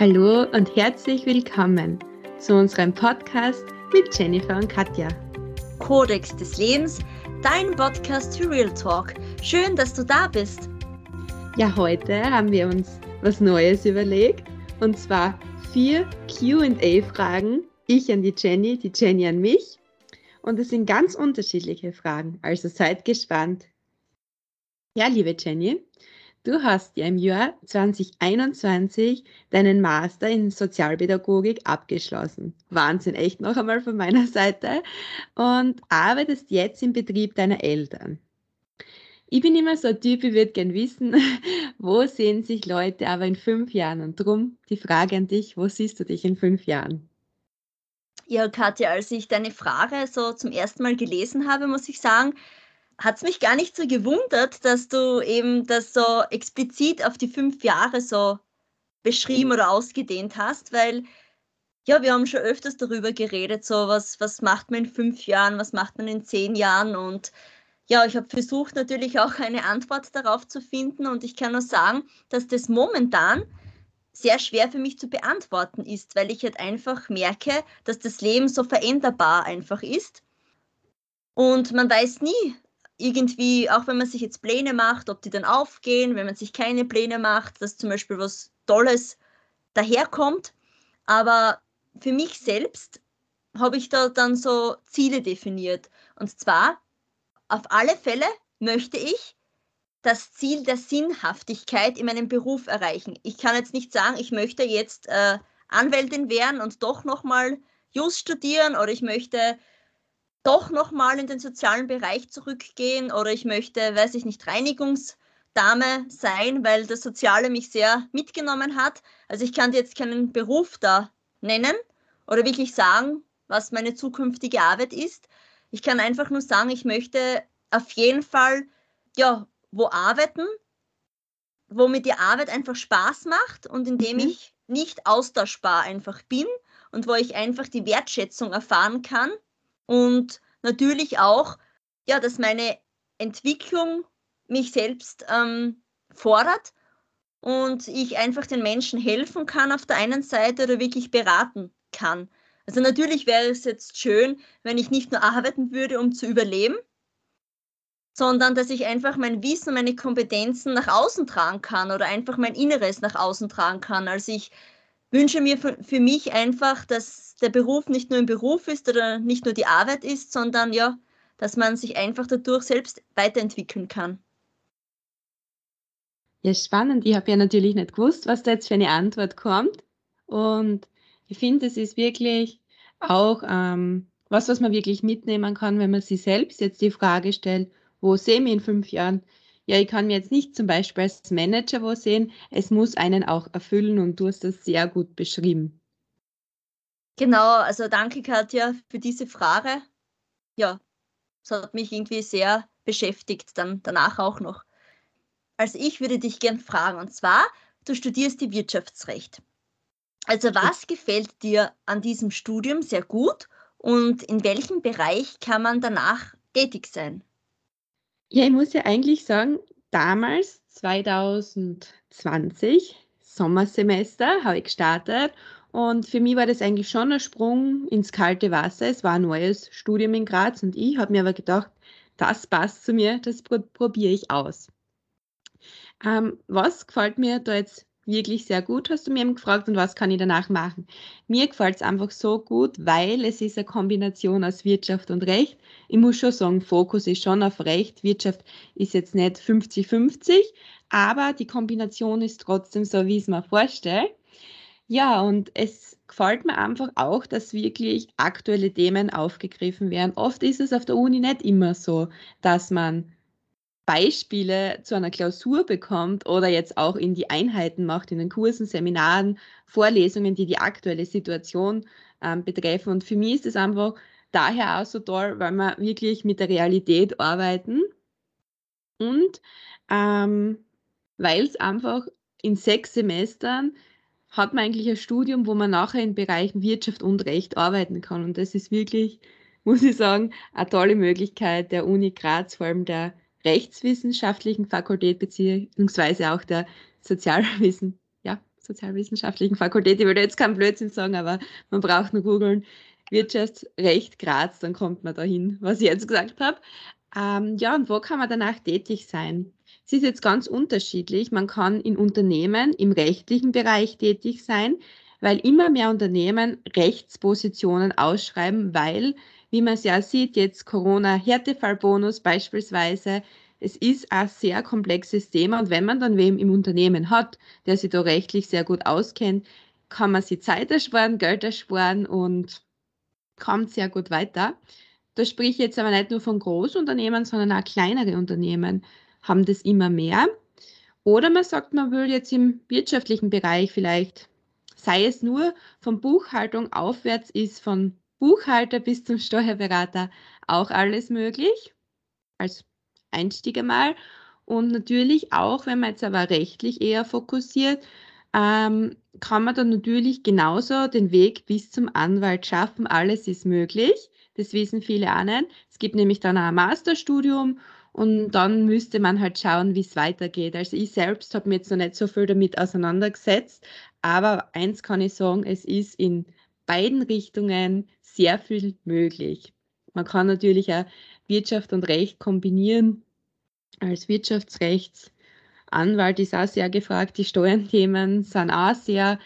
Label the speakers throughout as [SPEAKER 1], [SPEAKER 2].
[SPEAKER 1] Hallo und herzlich willkommen zu unserem Podcast mit Jennifer und Katja.
[SPEAKER 2] Kodex des Lebens, dein Podcast für Real Talk. Schön, dass du da bist.
[SPEAKER 1] Ja, heute haben wir uns was Neues überlegt und zwar vier QA-Fragen. Ich an die Jenny, die Jenny an mich. Und es sind ganz unterschiedliche Fragen, also seid gespannt. Ja, liebe Jenny, Du hast ja im Jahr 2021 deinen Master in Sozialpädagogik abgeschlossen. Wahnsinn, echt noch einmal von meiner Seite. Und arbeitest jetzt im Betrieb deiner Eltern. Ich bin immer so ein Typ, ich würde gern wissen, wo sehen sich Leute aber in fünf Jahren? Und drum die Frage an dich, wo siehst du dich in fünf Jahren?
[SPEAKER 2] Ja, Katja, als ich deine Frage so zum ersten Mal gelesen habe, muss ich sagen, hat es mich gar nicht so gewundert, dass du eben das so explizit auf die fünf Jahre so beschrieben oder ausgedehnt hast, weil ja, wir haben schon öfters darüber geredet, so was, was macht man in fünf Jahren, was macht man in zehn Jahren und ja, ich habe versucht natürlich auch eine Antwort darauf zu finden und ich kann nur sagen, dass das momentan sehr schwer für mich zu beantworten ist, weil ich halt einfach merke, dass das Leben so veränderbar einfach ist. Und man weiß nie, irgendwie, auch wenn man sich jetzt Pläne macht, ob die dann aufgehen, wenn man sich keine Pläne macht, dass zum Beispiel was Tolles daherkommt. Aber für mich selbst habe ich da dann so Ziele definiert. Und zwar, auf alle Fälle möchte ich das Ziel der Sinnhaftigkeit in meinem Beruf erreichen. Ich kann jetzt nicht sagen, ich möchte jetzt äh, Anwältin werden und doch nochmal Just studieren oder ich möchte doch nochmal in den sozialen Bereich zurückgehen oder ich möchte, weiß ich nicht, Reinigungsdame sein, weil das Soziale mich sehr mitgenommen hat. Also ich kann jetzt keinen Beruf da nennen oder wirklich sagen, was meine zukünftige Arbeit ist. Ich kann einfach nur sagen, ich möchte auf jeden Fall, ja, wo arbeiten, wo mir die Arbeit einfach Spaß macht und indem mhm. ich nicht austauschbar einfach bin und wo ich einfach die Wertschätzung erfahren kann und natürlich auch, ja, dass meine Entwicklung mich selbst ähm, fordert und ich einfach den Menschen helfen kann auf der einen Seite oder wirklich beraten kann. Also natürlich wäre es jetzt schön, wenn ich nicht nur arbeiten würde, um zu überleben, sondern dass ich einfach mein Wissen, meine Kompetenzen nach außen tragen kann oder einfach mein Inneres nach außen tragen kann. Also ich wünsche mir für, für mich einfach, dass der Beruf nicht nur ein Beruf ist oder nicht nur die Arbeit ist, sondern ja, dass man sich einfach dadurch selbst weiterentwickeln kann.
[SPEAKER 1] Ja, spannend. Ich habe ja natürlich nicht gewusst, was da jetzt für eine Antwort kommt. Und ich finde, es ist wirklich auch ähm, was, was man wirklich mitnehmen kann, wenn man sich selbst jetzt die Frage stellt, wo sehe ich mich in fünf Jahren? Ja, ich kann mir jetzt nicht zum Beispiel als Manager wo sehen, es muss einen auch erfüllen und du hast das sehr gut beschrieben.
[SPEAKER 2] Genau, also danke Katja für diese Frage. Ja, es hat mich irgendwie sehr beschäftigt, dann danach auch noch. Also ich würde dich gern fragen, und zwar, du studierst die Wirtschaftsrecht. Also was gefällt dir an diesem Studium sehr gut und in welchem Bereich kann man danach tätig sein?
[SPEAKER 1] Ja, ich muss ja eigentlich sagen, damals, 2020, Sommersemester, habe ich gestartet und für mich war das eigentlich schon ein Sprung ins kalte Wasser. Es war ein neues Studium in Graz und ich habe mir aber gedacht, das passt zu mir, das probiere ich aus. Ähm, was gefällt mir da jetzt wirklich sehr gut, hast du mir gefragt, und was kann ich danach machen? Mir gefällt es einfach so gut, weil es ist eine Kombination aus Wirtschaft und Recht. Ich muss schon sagen, Fokus ist schon auf Recht. Wirtschaft ist jetzt nicht 50-50, aber die Kombination ist trotzdem so, wie ich es mir vorstelle. Ja, und es gefällt mir einfach auch, dass wirklich aktuelle Themen aufgegriffen werden. Oft ist es auf der Uni nicht immer so, dass man Beispiele zu einer Klausur bekommt oder jetzt auch in die Einheiten macht, in den Kursen, Seminaren, Vorlesungen, die die aktuelle Situation ähm, betreffen. Und für mich ist es einfach daher auch so toll, weil wir wirklich mit der Realität arbeiten und ähm, weil es einfach in sechs Semestern hat man eigentlich ein Studium, wo man nachher in Bereichen Wirtschaft und Recht arbeiten kann. Und das ist wirklich, muss ich sagen, eine tolle Möglichkeit der Uni Graz, vor allem der rechtswissenschaftlichen Fakultät beziehungsweise auch der Sozialwissen, ja, Sozialwissenschaftlichen Fakultät. Ich würde jetzt keinen Blödsinn sagen, aber man braucht nur googeln. Wirtschaftsrecht Graz, dann kommt man dahin, was ich jetzt gesagt habe. Ähm, ja, und wo kann man danach tätig sein? Es ist jetzt ganz unterschiedlich. Man kann in Unternehmen im rechtlichen Bereich tätig sein, weil immer mehr Unternehmen Rechtspositionen ausschreiben, weil, wie man es ja sieht, jetzt Corona-Härtefallbonus beispielsweise, es ist ein sehr komplexes Thema und wenn man dann wem im Unternehmen hat, der sich da rechtlich sehr gut auskennt, kann man sich Zeit ersparen, Geld ersparen und kommt sehr gut weiter. Da spreche ich jetzt aber nicht nur von Großunternehmen, sondern auch kleinere Unternehmen haben das immer mehr. Oder man sagt, man will jetzt im wirtschaftlichen Bereich vielleicht, sei es nur von Buchhaltung aufwärts ist, von Buchhalter bis zum Steuerberater auch alles möglich. Als Einstieg einmal. Und natürlich auch, wenn man jetzt aber rechtlich eher fokussiert, ähm, kann man dann natürlich genauso den Weg bis zum Anwalt schaffen. Alles ist möglich. Das wissen viele auch nicht. Es gibt nämlich dann auch ein Masterstudium und dann müsste man halt schauen, wie es weitergeht. Also ich selbst habe mich jetzt noch nicht so viel damit auseinandergesetzt, aber eins kann ich sagen, es ist in beiden Richtungen sehr viel möglich. Man kann natürlich auch Wirtschaft und Recht kombinieren. Als Wirtschaftsrechtsanwalt ist auch sehr gefragt. Die Steuerthemen sind auch sehr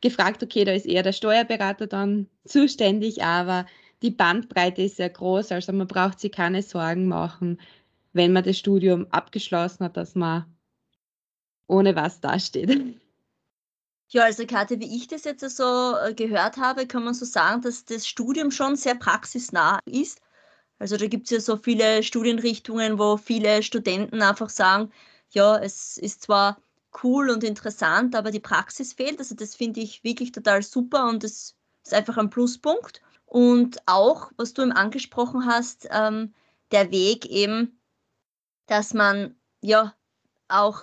[SPEAKER 1] gefragt. Okay, da ist eher der Steuerberater dann zuständig, aber die Bandbreite ist sehr groß, also man braucht sich keine Sorgen machen, wenn man das Studium abgeschlossen hat, dass man ohne was dasteht.
[SPEAKER 2] Ja, also Kathi, wie ich das jetzt so äh, gehört habe, kann man so sagen, dass das Studium schon sehr praxisnah ist. Also da gibt es ja so viele Studienrichtungen, wo viele Studenten einfach sagen, ja, es ist zwar cool und interessant, aber die Praxis fehlt. Also das finde ich wirklich total super und das ist einfach ein Pluspunkt. Und auch, was du eben angesprochen hast, ähm, der Weg eben, dass man ja auch,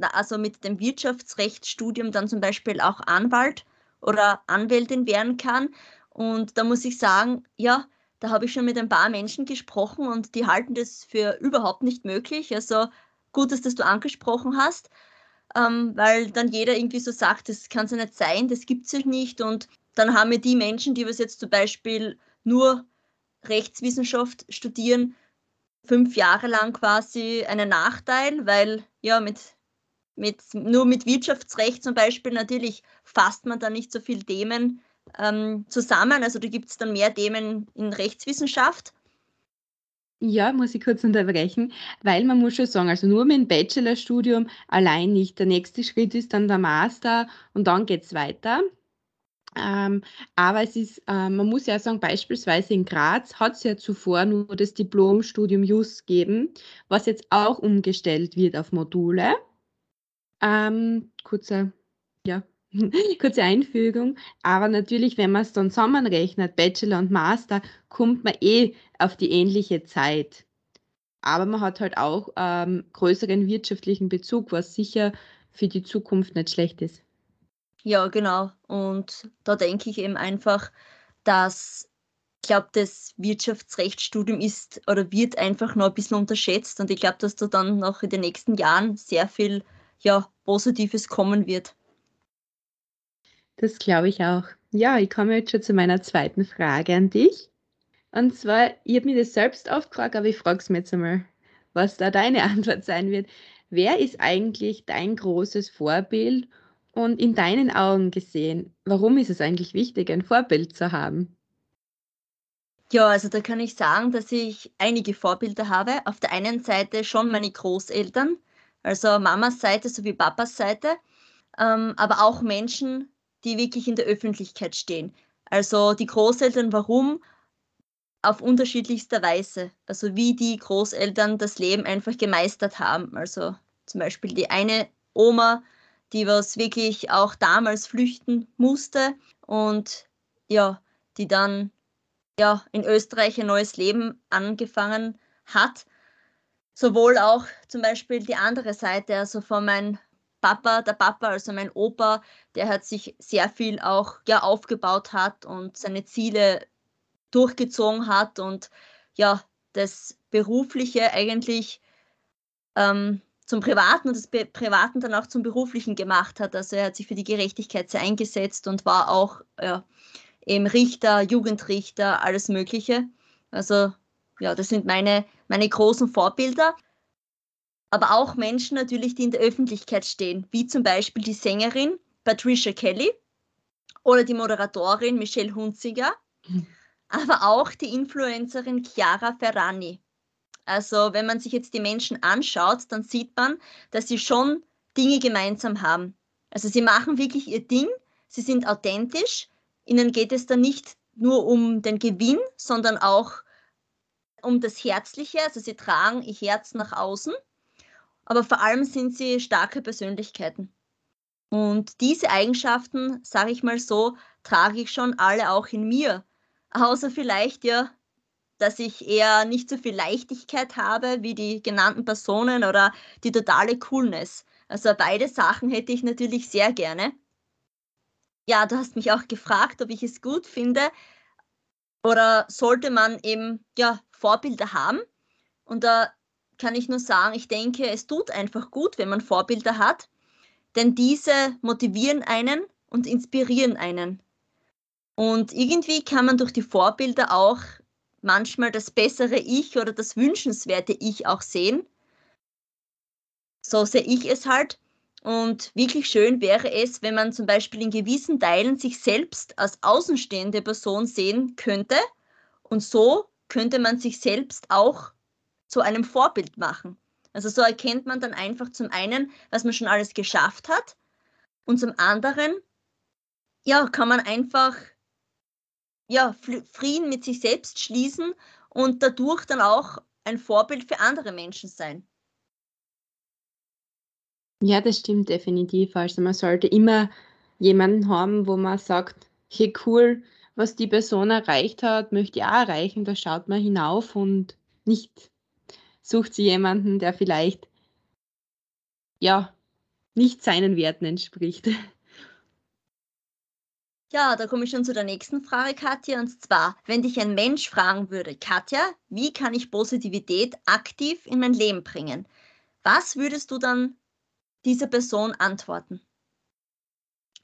[SPEAKER 2] also mit dem Wirtschaftsrechtsstudium dann zum Beispiel auch Anwalt oder Anwältin werden kann. Und da muss ich sagen, ja, da habe ich schon mit ein paar Menschen gesprochen und die halten das für überhaupt nicht möglich. Also gut, dass das du angesprochen hast, ähm, weil dann jeder irgendwie so sagt, das kann es ja nicht sein, das gibt es ja nicht. Und dann haben wir die Menschen, die was jetzt zum Beispiel nur Rechtswissenschaft studieren, fünf Jahre lang quasi einen Nachteil, weil ja mit, mit nur mit Wirtschaftsrecht zum Beispiel natürlich fasst man da nicht so viele Themen ähm, zusammen. Also da gibt es dann mehr Themen in Rechtswissenschaft.
[SPEAKER 1] Ja, muss ich kurz unterbrechen, weil man muss schon sagen, also nur mit dem Bachelorstudium allein nicht. Der nächste Schritt ist dann der Master und dann geht es weiter. Ähm, aber es ist, äh, man muss ja sagen, beispielsweise in Graz hat es ja zuvor nur das Diplomstudium Just gegeben, was jetzt auch umgestellt wird auf Module. Ähm, kurze, ja, kurze Einfügung. Aber natürlich, wenn man es dann zusammenrechnet, Bachelor und Master, kommt man eh auf die ähnliche Zeit. Aber man hat halt auch ähm, größeren wirtschaftlichen Bezug, was sicher für die Zukunft nicht schlecht ist.
[SPEAKER 2] Ja, genau. Und da denke ich eben einfach, dass ich glaube, das Wirtschaftsrechtsstudium ist oder wird einfach noch ein bisschen unterschätzt und ich glaube, dass da dann noch in den nächsten Jahren sehr viel ja, Positives kommen wird.
[SPEAKER 1] Das glaube ich auch. Ja, ich komme jetzt schon zu meiner zweiten Frage an dich. Und zwar, ich habe mir das selbst oft gefragt, aber ich frage es mir jetzt einmal, was da deine Antwort sein wird. Wer ist eigentlich dein großes Vorbild und in deinen Augen gesehen, warum ist es eigentlich wichtig, ein Vorbild zu haben?
[SPEAKER 2] Ja, also da kann ich sagen, dass ich einige Vorbilder habe. Auf der einen Seite schon meine Großeltern, also Mamas Seite sowie Papas Seite, ähm, aber auch Menschen, die wirklich in der Öffentlichkeit stehen. Also die Großeltern, warum? Auf unterschiedlichster Weise. Also wie die Großeltern das Leben einfach gemeistert haben. Also zum Beispiel die eine Oma, die was wirklich auch damals flüchten musste und ja, die dann ja in Österreich ein neues Leben angefangen hat. Sowohl auch zum Beispiel die andere Seite, also von meinem Papa, der Papa, also mein Opa, der hat sich sehr viel auch ja, aufgebaut hat und seine Ziele durchgezogen hat und ja, das Berufliche eigentlich ähm, zum Privaten und das Be Privaten dann auch zum Beruflichen gemacht hat. Also er hat sich für die Gerechtigkeit sehr eingesetzt und war auch ja, eben Richter, Jugendrichter, alles Mögliche. Also ja, das sind meine, meine großen Vorbilder. Aber auch Menschen natürlich, die in der Öffentlichkeit stehen, wie zum Beispiel die Sängerin Patricia Kelly oder die Moderatorin Michelle Hunziger, mhm. aber auch die Influencerin Chiara Ferrani. Also wenn man sich jetzt die Menschen anschaut, dann sieht man, dass sie schon Dinge gemeinsam haben. Also sie machen wirklich ihr Ding, sie sind authentisch, ihnen geht es dann nicht nur um den Gewinn, sondern auch um das Herzliche. Also sie tragen ihr Herz nach außen, aber vor allem sind sie starke Persönlichkeiten. Und diese Eigenschaften, sage ich mal so, trage ich schon alle auch in mir. Außer vielleicht ja dass ich eher nicht so viel Leichtigkeit habe wie die genannten Personen oder die totale Coolness. Also beide Sachen hätte ich natürlich sehr gerne. Ja, du hast mich auch gefragt, ob ich es gut finde oder sollte man eben ja Vorbilder haben. Und da kann ich nur sagen, ich denke, es tut einfach gut, wenn man Vorbilder hat, denn diese motivieren einen und inspirieren einen. Und irgendwie kann man durch die Vorbilder auch manchmal das bessere Ich oder das wünschenswerte Ich auch sehen. So sehe ich es halt. Und wirklich schön wäre es, wenn man zum Beispiel in gewissen Teilen sich selbst als außenstehende Person sehen könnte. Und so könnte man sich selbst auch zu einem Vorbild machen. Also so erkennt man dann einfach zum einen, was man schon alles geschafft hat. Und zum anderen, ja, kann man einfach ja, Frieden mit sich selbst schließen und dadurch dann auch ein Vorbild für andere Menschen sein.
[SPEAKER 1] Ja, das stimmt definitiv. Also man sollte immer jemanden haben, wo man sagt, hey cool, was die Person erreicht hat, möchte ich auch erreichen. Da schaut man hinauf und nicht sucht sie jemanden, der vielleicht ja nicht seinen Werten entspricht.
[SPEAKER 2] Ja, da komme ich schon zu der nächsten Frage, Katja. Und zwar, wenn dich ein Mensch fragen würde, Katja, wie kann ich Positivität aktiv in mein Leben bringen? Was würdest du dann dieser Person antworten?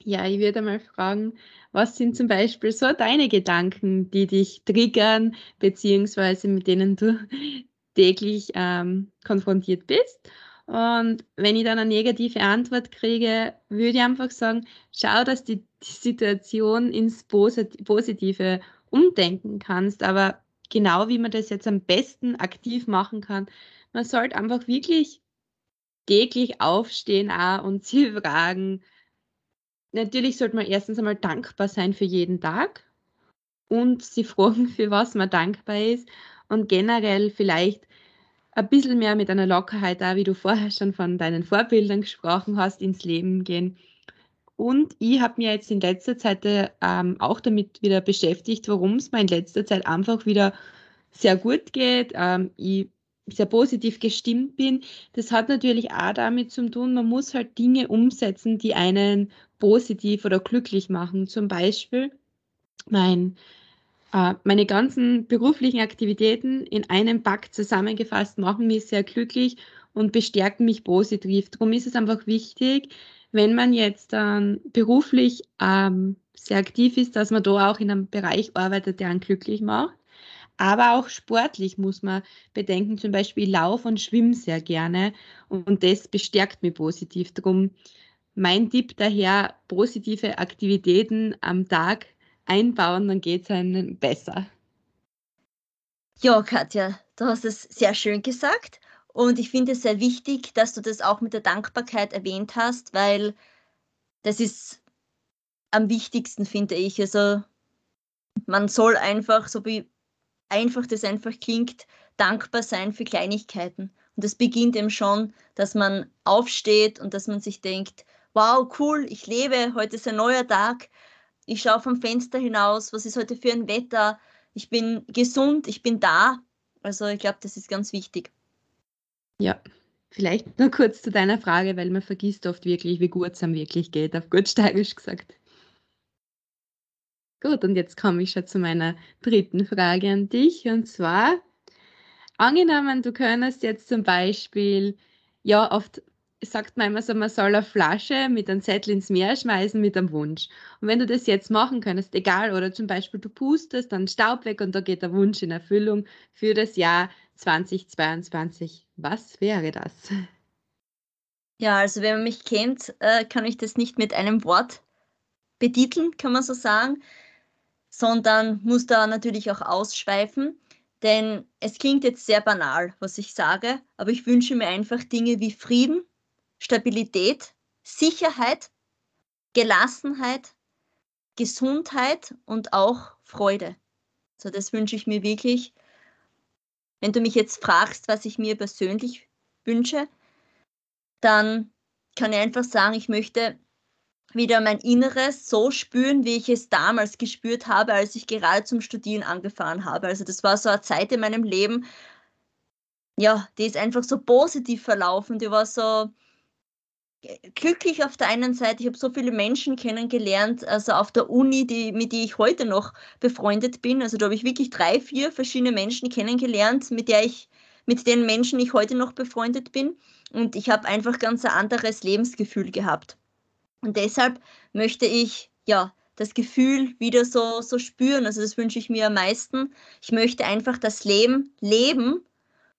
[SPEAKER 1] Ja, ich würde mal fragen, was sind zum Beispiel so deine Gedanken, die dich triggern, beziehungsweise mit denen du täglich ähm, konfrontiert bist? Und wenn ich dann eine negative Antwort kriege, würde ich einfach sagen, schau, dass du die Situation ins Positive umdenken kannst. Aber genau wie man das jetzt am besten aktiv machen kann, man sollte einfach wirklich täglich aufstehen auch und sich fragen. Natürlich sollte man erstens einmal dankbar sein für jeden Tag und sie fragen, für was man dankbar ist und generell vielleicht ein bisschen mehr mit einer Lockerheit, da wie du vorher schon von deinen Vorbildern gesprochen hast, ins Leben gehen. Und ich habe mir jetzt in letzter Zeit ähm, auch damit wieder beschäftigt, warum es mir in letzter Zeit einfach wieder sehr gut geht. Ähm, ich sehr positiv gestimmt bin. Das hat natürlich auch damit zu tun, man muss halt Dinge umsetzen, die einen positiv oder glücklich machen. Zum Beispiel mein äh, meine ganzen beruflichen Aktivitäten in einem Pack zusammengefasst machen mich sehr glücklich und bestärken mich positiv. Darum ist es einfach wichtig, wenn man jetzt ähm, beruflich ähm, sehr aktiv ist, dass man da auch in einem Bereich arbeitet, der einen glücklich macht. Aber auch sportlich muss man bedenken, zum Beispiel ich laufe und schwimme sehr gerne und das bestärkt mich positiv. Darum mein Tipp daher, positive Aktivitäten am Tag einbauen, dann geht es einem besser.
[SPEAKER 2] Ja, Katja, du hast es sehr schön gesagt. Und ich finde es sehr wichtig, dass du das auch mit der Dankbarkeit erwähnt hast, weil das ist am wichtigsten, finde ich. Also man soll einfach, so wie einfach das einfach klingt, dankbar sein für Kleinigkeiten. Und das beginnt eben schon, dass man aufsteht und dass man sich denkt, wow, cool, ich lebe, heute ist ein neuer Tag ich schaue vom Fenster hinaus, was ist heute für ein Wetter, ich bin gesund, ich bin da. Also ich glaube, das ist ganz wichtig.
[SPEAKER 1] Ja, vielleicht nur kurz zu deiner Frage, weil man vergisst oft wirklich, wie gut es einem wirklich geht, auf gut steirisch gesagt. Gut, und jetzt komme ich schon zu meiner dritten Frage an dich. Und zwar, angenommen, du könntest jetzt zum Beispiel ja, oft sagt man immer so, man soll eine Flasche mit einem Zettel ins Meer schmeißen mit einem Wunsch. Und wenn du das jetzt machen könntest, egal, oder zum Beispiel du pustest dann Staub weg und da geht der Wunsch in Erfüllung für das Jahr 2022, was wäre das?
[SPEAKER 2] Ja, also wenn man mich kennt, äh, kann ich das nicht mit einem Wort betiteln, kann man so sagen, sondern muss da natürlich auch ausschweifen. Denn es klingt jetzt sehr banal, was ich sage, aber ich wünsche mir einfach Dinge wie Frieden, Stabilität, Sicherheit, Gelassenheit, Gesundheit und auch Freude. So, das wünsche ich mir wirklich. Wenn du mich jetzt fragst, was ich mir persönlich wünsche, dann kann ich einfach sagen, ich möchte wieder mein Inneres so spüren, wie ich es damals gespürt habe, als ich gerade zum Studieren angefahren habe. Also das war so eine Zeit in meinem Leben, ja, die ist einfach so positiv verlaufen, die war so glücklich auf der einen Seite. Ich habe so viele Menschen kennengelernt, also auf der Uni, die, mit die ich heute noch befreundet bin. Also da habe ich wirklich drei, vier verschiedene Menschen kennengelernt, mit der ich, mit den Menschen ich heute noch befreundet bin. Und ich habe einfach ganz ein anderes Lebensgefühl gehabt. Und deshalb möchte ich ja das Gefühl wieder so, so spüren. Also das wünsche ich mir am meisten. Ich möchte einfach das Leben leben.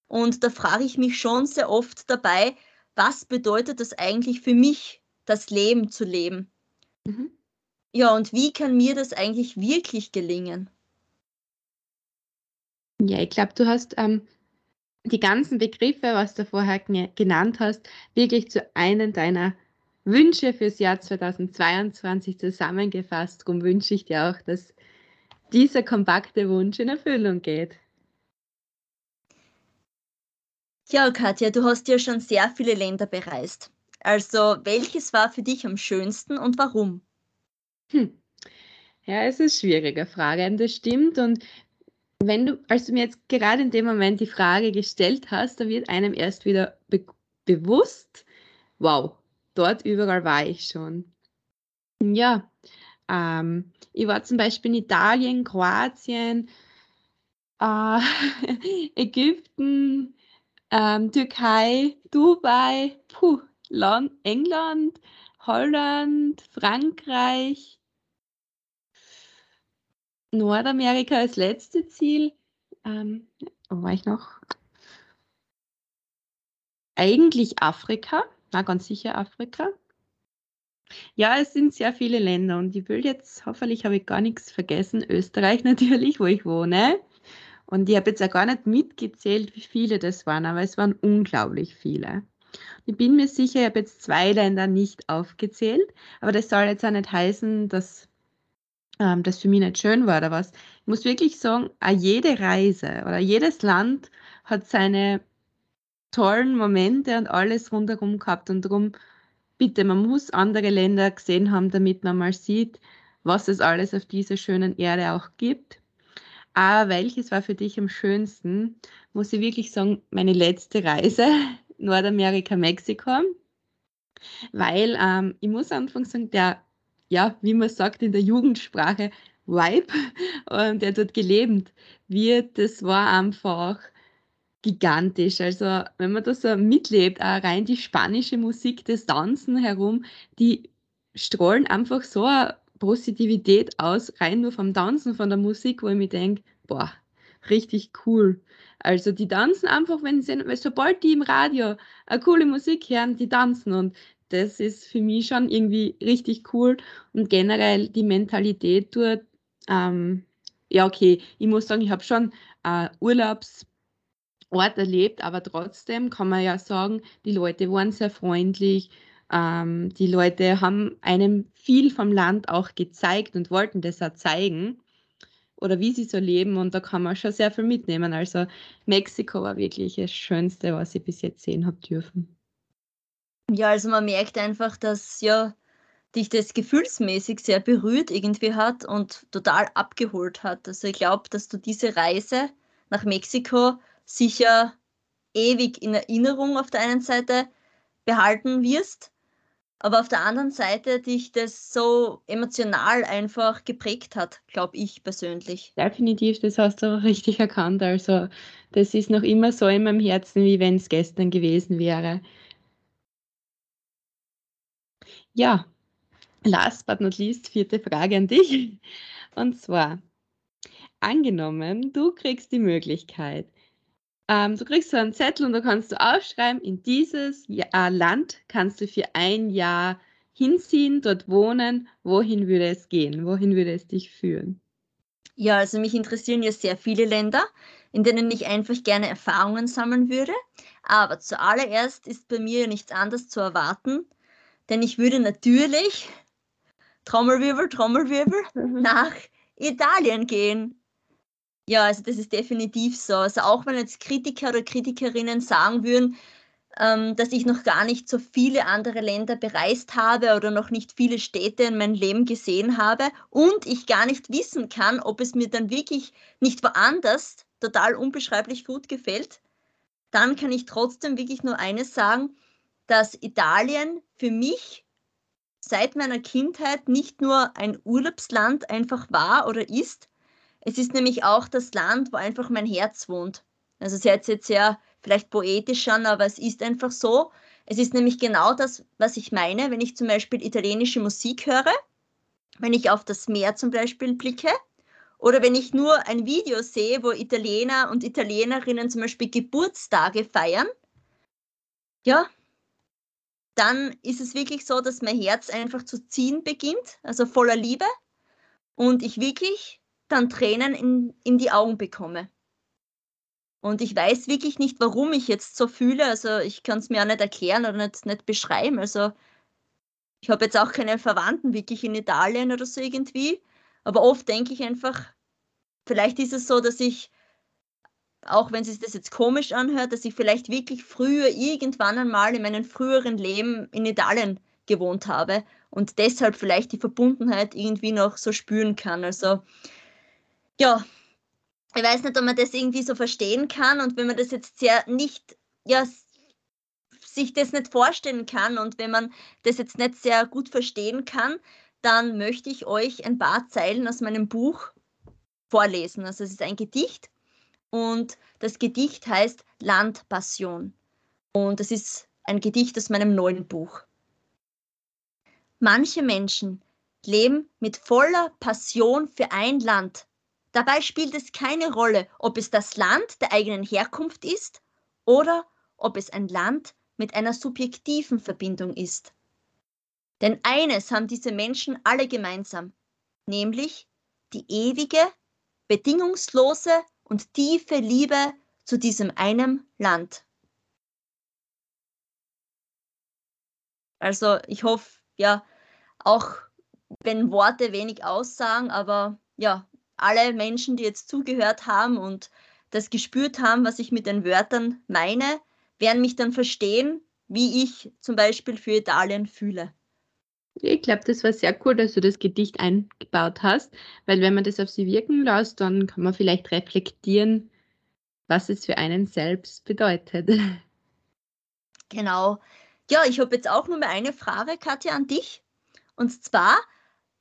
[SPEAKER 2] Und da frage ich mich schon sehr oft dabei, was bedeutet das eigentlich für mich, das Leben zu leben? Mhm. Ja, und wie kann mir das eigentlich wirklich gelingen?
[SPEAKER 1] Ja, ich glaube, du hast ähm, die ganzen Begriffe, was du vorher genannt hast, wirklich zu einem deiner Wünsche fürs Jahr 2022 zusammengefasst. Darum wünsche ich dir auch, dass dieser kompakte Wunsch in Erfüllung geht.
[SPEAKER 2] Ja, Katja, du hast ja schon sehr viele Länder bereist. Also, welches war für dich am schönsten und warum?
[SPEAKER 1] Hm. Ja, es ist eine schwierige Frage, und das stimmt. Und wenn du, als du mir jetzt gerade in dem Moment die Frage gestellt hast, da wird einem erst wieder be bewusst, wow, dort überall war ich schon. Ja, ähm, ich war zum Beispiel in Italien, Kroatien, äh, Ägypten, ähm, Türkei, Dubai, puh, Land, England, Holland, Frankreich, Nordamerika als letzte Ziel. Ähm, wo war ich noch? Eigentlich Afrika na, ganz sicher Afrika. Ja, es sind sehr viele Länder und ich will jetzt, hoffentlich habe ich gar nichts vergessen, Österreich natürlich, wo ich wohne. Und ich habe jetzt auch gar nicht mitgezählt, wie viele das waren, aber es waren unglaublich viele. Ich bin mir sicher, ich habe jetzt zwei Länder nicht aufgezählt, aber das soll jetzt auch nicht heißen, dass ähm, das für mich nicht schön war oder was. Ich muss wirklich sagen, jede Reise oder jedes Land hat seine tollen Momente und alles rundherum gehabt. Und darum, bitte, man muss andere Länder gesehen haben, damit man mal sieht, was es alles auf dieser schönen Erde auch gibt. Aber welches war für dich am schönsten? Muss ich wirklich sagen, meine letzte Reise, Nordamerika, Mexiko. Weil ähm, ich muss anfangs sagen, der, ja, wie man sagt in der Jugendsprache, Vibe, der dort gelebt wird, das war einfach gigantisch. Also wenn man das so mitlebt, auch rein die spanische Musik, das Tanzen herum, die strahlen einfach so eine Positivität aus, rein nur vom Tanzen, von der Musik, wo ich mir denke, boah, richtig cool. Also die tanzen einfach, wenn sie, weil sobald die im Radio eine coole Musik hören, die tanzen und das ist für mich schon irgendwie richtig cool und generell die Mentalität dort, ähm, ja okay, ich muss sagen, ich habe schon äh, Urlaubs Ort erlebt, aber trotzdem kann man ja sagen, die Leute waren sehr freundlich. Ähm, die Leute haben einem viel vom Land auch gezeigt und wollten das auch zeigen oder wie sie so leben und da kann man schon sehr viel mitnehmen. Also Mexiko war wirklich das Schönste, was ich bis jetzt sehen habe dürfen.
[SPEAKER 2] Ja, also man merkt einfach, dass ja dich das gefühlsmäßig sehr berührt irgendwie hat und total abgeholt hat. Also ich glaube, dass du diese Reise nach Mexiko sicher ewig in Erinnerung auf der einen Seite behalten wirst, aber auf der anderen Seite dich das so emotional einfach geprägt hat, glaube ich persönlich.
[SPEAKER 1] Definitiv, das hast du richtig erkannt. Also das ist noch immer so in meinem Herzen, wie wenn es gestern gewesen wäre. Ja, last but not least, vierte Frage an dich. Und zwar, angenommen, du kriegst die Möglichkeit, ähm, du kriegst so einen Zettel und da kannst du aufschreiben, in dieses Jahr, Land kannst du für ein Jahr hinziehen, dort wohnen. Wohin würde es gehen? Wohin würde es dich führen?
[SPEAKER 2] Ja, also mich interessieren ja sehr viele Länder, in denen ich einfach gerne Erfahrungen sammeln würde. Aber zuallererst ist bei mir nichts anderes zu erwarten, denn ich würde natürlich, Trommelwirbel, Trommelwirbel, nach Italien gehen. Ja, also das ist definitiv so. Also auch wenn jetzt Kritiker oder Kritikerinnen sagen würden, ähm, dass ich noch gar nicht so viele andere Länder bereist habe oder noch nicht viele Städte in meinem Leben gesehen habe und ich gar nicht wissen kann, ob es mir dann wirklich nicht woanders total unbeschreiblich gut gefällt, dann kann ich trotzdem wirklich nur eines sagen, dass Italien für mich seit meiner Kindheit nicht nur ein Urlaubsland einfach war oder ist, es ist nämlich auch das Land, wo einfach mein Herz wohnt. Also es hört jetzt sehr vielleicht poetisch an, aber es ist einfach so. Es ist nämlich genau das, was ich meine, wenn ich zum Beispiel italienische Musik höre, wenn ich auf das Meer zum Beispiel blicke oder wenn ich nur ein Video sehe, wo Italiener und Italienerinnen zum Beispiel Geburtstage feiern. Ja, dann ist es wirklich so, dass mein Herz einfach zu ziehen beginnt, also voller Liebe und ich wirklich dann Tränen in, in die Augen bekomme. Und ich weiß wirklich nicht, warum ich jetzt so fühle. Also ich kann es mir auch nicht erklären oder nicht, nicht beschreiben. Also ich habe jetzt auch keine Verwandten wirklich in Italien oder so irgendwie. Aber oft denke ich einfach, vielleicht ist es so, dass ich, auch wenn sich das jetzt komisch anhört, dass ich vielleicht wirklich früher irgendwann einmal in meinem früheren Leben in Italien gewohnt habe und deshalb vielleicht die Verbundenheit irgendwie noch so spüren kann. Also ja, ich weiß nicht, ob man das irgendwie so verstehen kann und wenn man das jetzt sehr nicht, ja, sich das nicht vorstellen kann und wenn man das jetzt nicht sehr gut verstehen kann, dann möchte ich euch ein paar Zeilen aus meinem Buch vorlesen. Also es ist ein Gedicht und das Gedicht heißt Landpassion und es ist ein Gedicht aus meinem neuen Buch. Manche Menschen leben mit voller Passion für ein Land Dabei spielt es keine Rolle, ob es das Land der eigenen Herkunft ist oder ob es ein Land mit einer subjektiven Verbindung ist. Denn eines haben diese Menschen alle gemeinsam, nämlich die ewige, bedingungslose und tiefe Liebe zu diesem einem Land. Also ich hoffe, ja, auch wenn Worte wenig aussagen, aber ja, alle Menschen, die jetzt zugehört haben und das gespürt haben, was ich mit den Wörtern meine, werden mich dann verstehen, wie ich zum Beispiel für Italien fühle.
[SPEAKER 1] Ich glaube, das war sehr cool, dass du das Gedicht eingebaut hast, weil wenn man das auf sie wirken lässt, dann kann man vielleicht reflektieren, was es für einen selbst bedeutet.
[SPEAKER 2] Genau. Ja, ich habe jetzt auch nur mal eine Frage, Katja, an dich. Und zwar,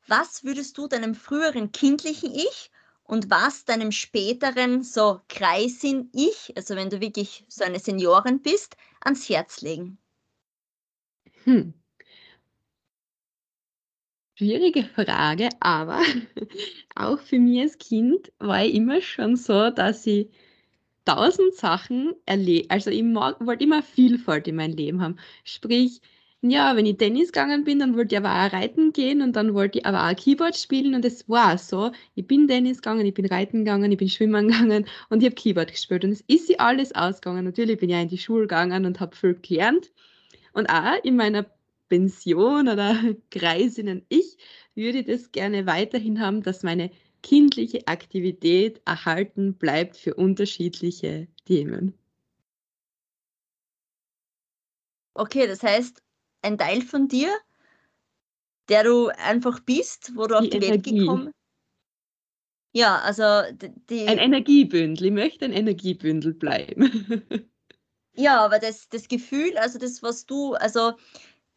[SPEAKER 2] was würdest du deinem früheren kindlichen Ich und was deinem späteren so Kreisin Ich, also wenn du wirklich so eine Seniorin bist, ans Herz legen?
[SPEAKER 1] Hm. Schwierige Frage, aber auch für mich als Kind war ich immer schon so, dass ich tausend Sachen erlebe. Also ich wollte immer Vielfalt in meinem Leben haben. Sprich, ja, wenn ich Tennis gegangen bin, dann wollte ich aber auch reiten gehen und dann wollte ich aber auch Keyboard spielen und es war so. Ich bin Tennis gegangen, ich bin reiten gegangen, ich bin schwimmen gegangen und ich habe Keyboard gespielt und es ist sich alles ausgegangen. Natürlich bin ich auch in die Schule gegangen und habe viel gelernt und auch in meiner Pension oder Kreisinnen ich würde das gerne weiterhin haben, dass meine kindliche Aktivität erhalten bleibt für unterschiedliche Themen.
[SPEAKER 2] Okay, das heißt, ein Teil von dir, der du einfach bist, wo du auf die, die Welt gekommen bist? Ja, also die.
[SPEAKER 1] Ein Energiebündel. Ich möchte ein Energiebündel bleiben.
[SPEAKER 2] ja, aber das, das Gefühl, also das, was du, also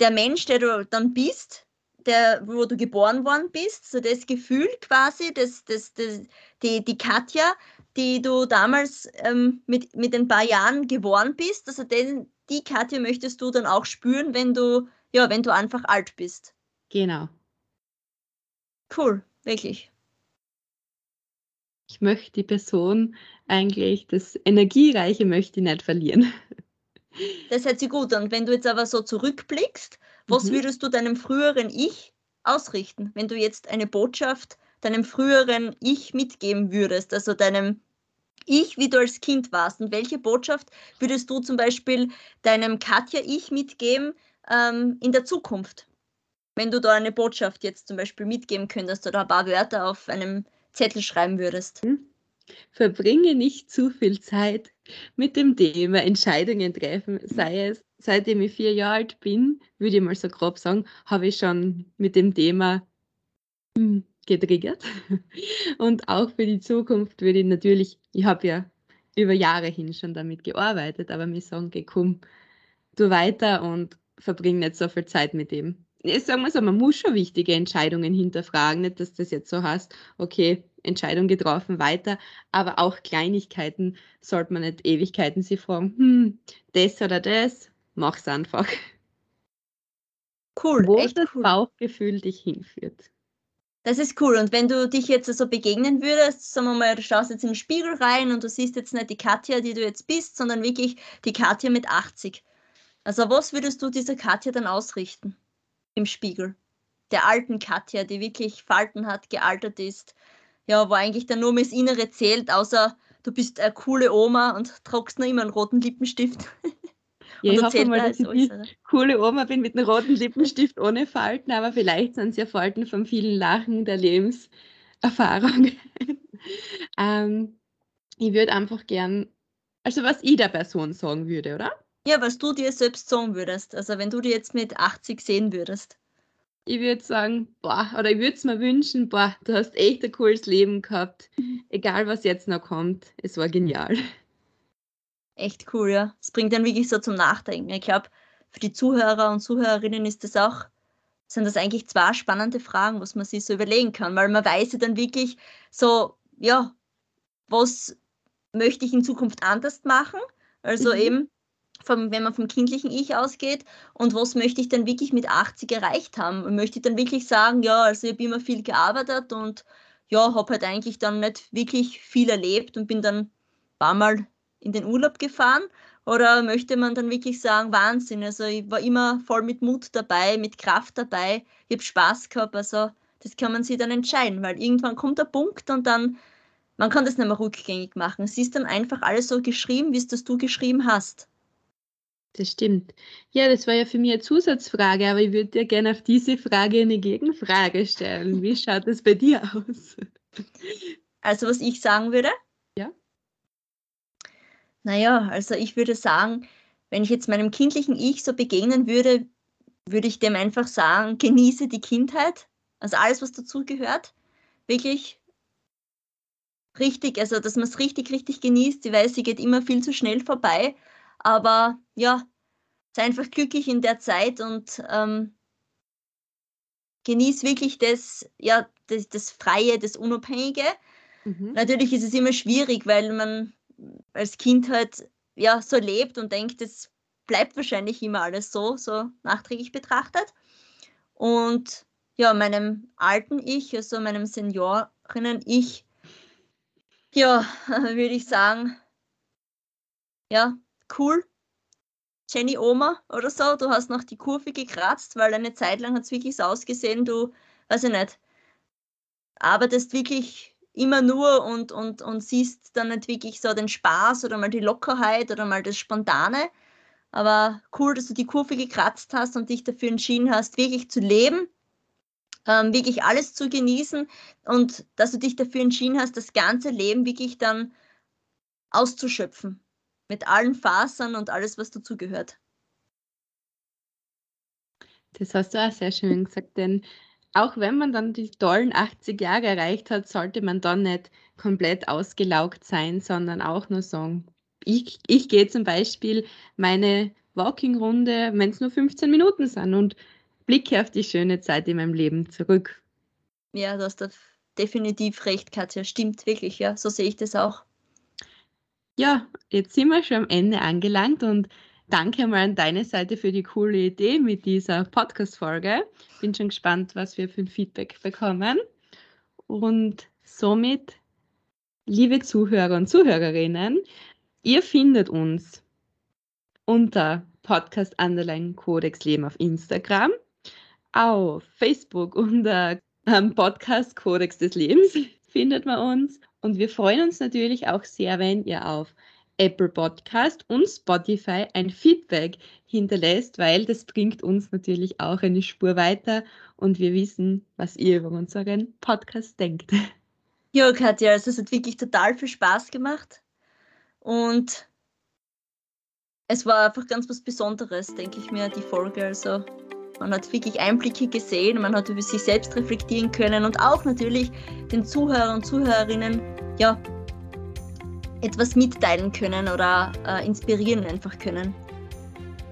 [SPEAKER 2] der Mensch, der du dann bist, der, wo du geboren worden bist, so das Gefühl quasi, das, das, das, die, die Katja, die du damals ähm, mit, mit ein paar Jahren geboren bist, also den, die Katja möchtest du dann auch spüren, wenn du ja, wenn du einfach alt bist.
[SPEAKER 1] Genau.
[SPEAKER 2] Cool, wirklich.
[SPEAKER 1] Ich möchte die Person eigentlich, das Energiereiche möchte ich nicht verlieren.
[SPEAKER 2] Das hört sich gut an. Wenn du jetzt aber so zurückblickst, was mhm. würdest du deinem früheren Ich ausrichten, wenn du jetzt eine Botschaft deinem früheren Ich mitgeben würdest, also deinem Ich, wie du als Kind warst? Und welche Botschaft würdest du zum Beispiel deinem Katja-Ich mitgeben ähm, in der Zukunft? Wenn du da eine Botschaft jetzt zum Beispiel mitgeben könntest oder ein paar Wörter auf einem Zettel schreiben würdest. Hm?
[SPEAKER 1] Verbringe nicht zu viel Zeit mit dem Thema Entscheidungen treffen, sei es seitdem ich vier Jahre alt bin, würde ich mal so grob sagen, habe ich schon mit dem Thema hm, getriggert. Und auch für die Zukunft würde ich natürlich, ich habe ja über Jahre hin schon damit gearbeitet, aber mir sagen, geh, komm, du weiter und verbring nicht so viel Zeit mit dem. Ich sage mal so, man muss schon wichtige Entscheidungen hinterfragen, nicht, dass das jetzt so heißt, okay, Entscheidung getroffen, weiter, aber auch Kleinigkeiten sollte man nicht Ewigkeiten sich fragen, hm, das oder das, mach's einfach.
[SPEAKER 2] Cool,
[SPEAKER 1] Wo echt das cool. Bauchgefühl dich hinführt.
[SPEAKER 2] Das ist cool. Und wenn du dich jetzt so also begegnen würdest, sagen wir mal, du schaust jetzt den Spiegel rein und du siehst jetzt nicht die Katja, die du jetzt bist, sondern wirklich die Katja mit 80. Also was würdest du dieser Katja dann ausrichten im Spiegel? Der alten Katja, die wirklich Falten hat, gealtert ist, ja, wo eigentlich dann nur das Innere zählt, außer du bist eine coole Oma und tragst noch immer einen roten Lippenstift.
[SPEAKER 1] Ja, ich hoffe mal, dass ich die coole Oma bin mit einem roten Lippenstift ohne Falten, aber vielleicht sind es ja Falten von vielen Lachen der Lebenserfahrung. ähm, ich würde einfach gern, also was ich der Person sagen würde, oder?
[SPEAKER 2] Ja, was du dir selbst sagen würdest. Also wenn du dir jetzt mit 80 sehen würdest.
[SPEAKER 1] Ich würde sagen, boah, oder ich würde es mir wünschen, boah, du hast echt ein cooles Leben gehabt. Mhm. Egal was jetzt noch kommt, es war genial
[SPEAKER 2] echt cool, ja. Es bringt dann wirklich so zum Nachdenken. Ich glaube, für die Zuhörer und Zuhörerinnen ist das auch, sind das eigentlich zwei spannende Fragen, was man sich so überlegen kann, weil man weiß ja dann wirklich so, ja, was möchte ich in Zukunft anders machen? Also mhm. eben, vom, wenn man vom kindlichen Ich ausgeht und was möchte ich dann wirklich mit 80 erreicht haben? Und möchte ich dann wirklich sagen, ja, also ich habe immer viel gearbeitet und ja, habe halt eigentlich dann nicht wirklich viel erlebt und bin dann ein paar Mal in den Urlaub gefahren? Oder möchte man dann wirklich sagen, Wahnsinn, also ich war immer voll mit Mut dabei, mit Kraft dabei, ich habe Spaß gehabt, also das kann man sich dann entscheiden, weil irgendwann kommt der Punkt und dann, man kann das nicht mehr rückgängig machen. Es ist dann einfach alles so geschrieben, wie es das du geschrieben hast.
[SPEAKER 1] Das stimmt. Ja, das war ja für mich eine Zusatzfrage, aber ich würde dir gerne auf diese Frage eine Gegenfrage stellen. Wie schaut es bei dir aus?
[SPEAKER 2] Also, was ich sagen würde, naja, also ich würde sagen, wenn ich jetzt meinem kindlichen Ich so begegnen würde, würde ich dem einfach sagen, genieße die Kindheit, also alles, was dazugehört, wirklich richtig, also dass man es richtig, richtig genießt. Ich weiß, sie geht immer viel zu schnell vorbei, aber ja, sei einfach glücklich in der Zeit und ähm, genieß wirklich das, ja, das, das Freie, das Unabhängige. Mhm. Natürlich ist es immer schwierig, weil man als Kind halt ja so lebt und denkt, es bleibt wahrscheinlich immer alles so, so nachträglich betrachtet. Und ja, meinem alten Ich, also meinem Seniorinnen-Ich, ja, würde ich sagen, ja, cool. Jenny Oma oder so, du hast noch die Kurve gekratzt, weil eine Zeit lang hat es wirklich so ausgesehen, du, weiß ich nicht, arbeitest wirklich immer nur und, und, und siehst dann nicht wirklich so den Spaß oder mal die Lockerheit oder mal das Spontane. Aber cool, dass du die Kurve gekratzt hast und dich dafür entschieden hast, wirklich zu leben, ähm, wirklich alles zu genießen und dass du dich dafür entschieden hast, das ganze Leben wirklich dann auszuschöpfen. Mit allen Fasern und alles, was dazugehört.
[SPEAKER 1] Das hast du auch sehr schön gesagt, denn auch wenn man dann die tollen 80 Jahre erreicht hat, sollte man dann nicht komplett ausgelaugt sein, sondern auch nur sagen, ich, ich gehe zum Beispiel meine Walking-Runde, wenn es nur 15 Minuten sind und blicke auf die schöne Zeit in meinem Leben zurück.
[SPEAKER 2] Ja, du hast da definitiv recht, Katja. Stimmt wirklich, ja. So sehe ich das auch.
[SPEAKER 1] Ja, jetzt sind wir schon am Ende angelangt und danke mal an deine Seite für die coole Idee mit dieser Podcast-Folge. Bin schon gespannt, was wir für ein Feedback bekommen. Und somit, liebe Zuhörer und Zuhörerinnen, ihr findet uns unter Podcast Underline Codex Leben auf Instagram, auf Facebook unter ähm, Podcast Codex des Lebens findet man uns. Und wir freuen uns natürlich auch sehr, wenn ihr auf Apple Podcast und Spotify ein Feedback hinterlässt, weil das bringt uns natürlich auch eine Spur weiter und wir wissen, was ihr über unseren Podcast denkt.
[SPEAKER 2] Ja, Katja, also es hat wirklich total viel Spaß gemacht und es war einfach ganz was Besonderes, denke ich mir, die Folge. Also man hat wirklich Einblicke gesehen, man hat über sich selbst reflektieren können und auch natürlich den Zuhörern und Zuhörerinnen ja, etwas mitteilen können oder äh, inspirieren einfach können.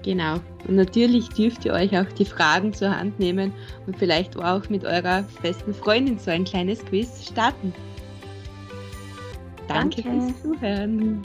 [SPEAKER 1] Genau. Und natürlich dürft ihr euch auch die Fragen zur Hand nehmen und vielleicht auch mit eurer besten Freundin so ein kleines Quiz starten. Danke, Danke. fürs Zuhören.